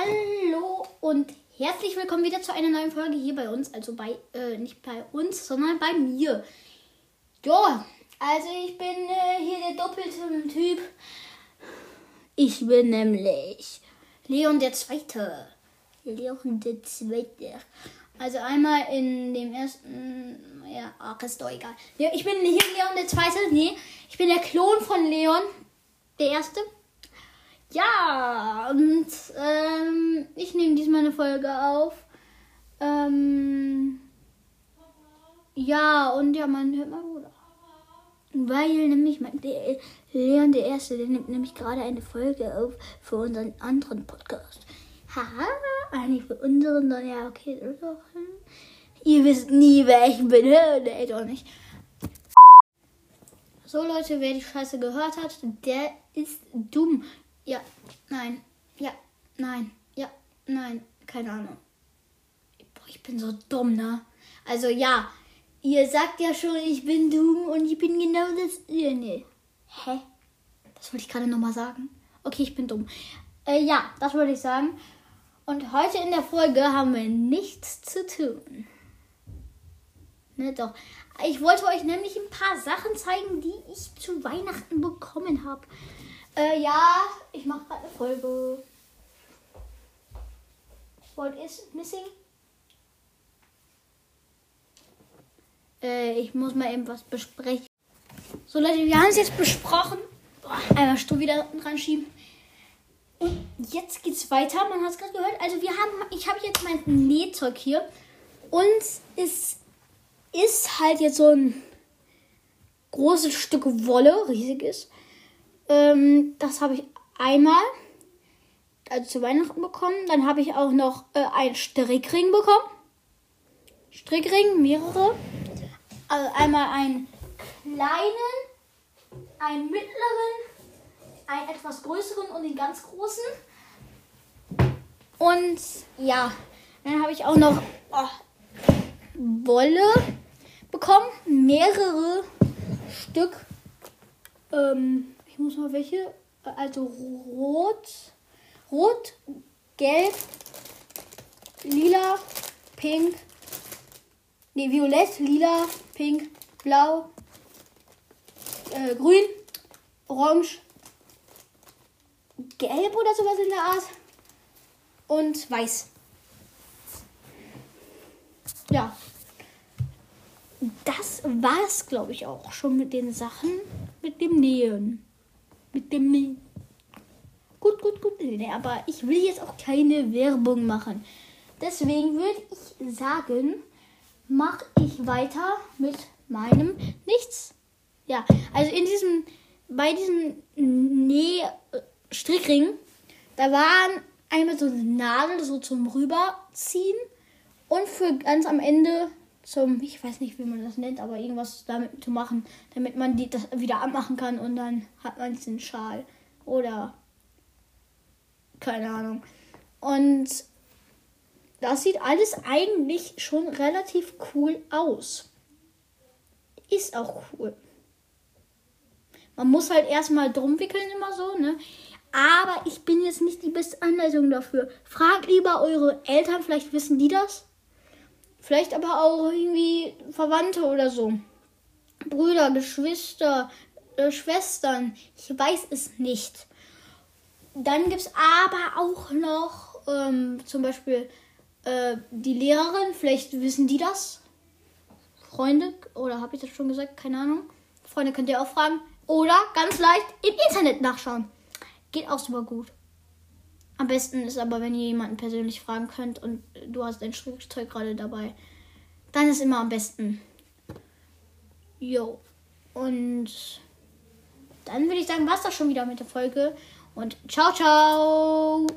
Hallo und herzlich willkommen wieder zu einer neuen Folge hier bei uns. Also bei, äh, nicht bei uns, sondern bei mir. Ja, also ich bin äh, hier der doppelte Typ. Ich bin nämlich Leon der Zweite. Leon der Zweite. Also einmal in dem ersten, ja, ach, ist doch egal. Ich bin hier Leon der Zweite. Nee, ich bin der Klon von Leon der Erste. Ja, und ähm, ich nehme diesmal eine Folge auf. Ähm, ja, und ja, man hört mal Bruder. Weil nämlich mein, der Leon der Erste, der nimmt nämlich gerade eine Folge auf für unseren anderen Podcast. Haha, eigentlich für unseren, dann ja, okay. hm. Ihr wisst nie, wer ich bin. Nee, doch nicht. So, Leute, wer die Scheiße gehört hat, der ist dumm. Ja, nein, ja, nein, ja, nein, keine Ahnung. Boah, ich bin so dumm, ne? Also ja, ihr sagt ja schon, ich bin dumm und ich bin genau das. Ja, nee. Hä? Das wollte ich gerade nochmal sagen. Okay, ich bin dumm. Äh, ja, das wollte ich sagen. Und heute in der Folge haben wir nichts zu tun. Ne, doch. Ich wollte euch nämlich ein paar Sachen zeigen, die ich zu Weihnachten bekommen habe. Äh, ja, ich mache gerade eine Folge. What is missing? Äh, ich muss mal eben was besprechen. So Leute, wir haben es jetzt besprochen. Boah, einmal Stuhl wieder dran schieben. Und jetzt geht's weiter. Man hat es gerade gehört. Also wir haben, ich habe jetzt mein Nähzeug hier. Und es ist halt jetzt so ein großes Stück Wolle, riesiges. Ähm, das habe ich einmal also zu Weihnachten bekommen. Dann habe ich auch noch äh, einen Strickring bekommen. Strickring, mehrere. Also einmal einen kleinen, einen mittleren, einen etwas größeren und den ganz großen. Und ja, dann habe ich auch noch oh, Wolle bekommen. Mehrere Stück. Ähm, ich muss mal welche. Also rot, rot, gelb, lila, pink, nee, violett, lila, pink, blau, äh, grün, orange, gelb oder sowas in der Art und weiß. Ja. Das war es, glaube ich, auch schon mit den Sachen, mit dem Nähen. Mit dem Nähen. Gut, gut, gut. Nee, aber ich will jetzt auch keine Werbung machen. Deswegen würde ich sagen, mache ich weiter mit meinem Nichts. Ja, also in diesem, bei diesem Näh-Strickring, da waren einmal so eine Nadel so zum Rüberziehen und für ganz am Ende zum, ich weiß nicht, wie man das nennt, aber irgendwas damit zu machen, damit man die, das wieder abmachen kann und dann hat man diesen Schal. Oder keine Ahnung. Und das sieht alles eigentlich schon relativ cool aus. Ist auch cool. Man muss halt erstmal drum wickeln immer so, ne? Aber ich bin jetzt nicht die beste Anleitung dafür. Fragt lieber eure Eltern, vielleicht wissen die das. Vielleicht aber auch irgendwie Verwandte oder so. Brüder, Geschwister, äh, Schwestern. Ich weiß es nicht. Dann gibt es aber auch noch ähm, zum Beispiel äh, die Lehrerin. Vielleicht wissen die das. Freunde, oder habe ich das schon gesagt? Keine Ahnung. Freunde könnt ihr auch fragen. Oder ganz leicht im Internet nachschauen. Geht auch super gut. Am besten ist aber, wenn ihr jemanden persönlich fragen könnt und du hast dein Strickzeug gerade dabei. Dann ist immer am besten. Jo. Und dann würde ich sagen, war es das schon wieder mit der Folge. Und ciao, ciao.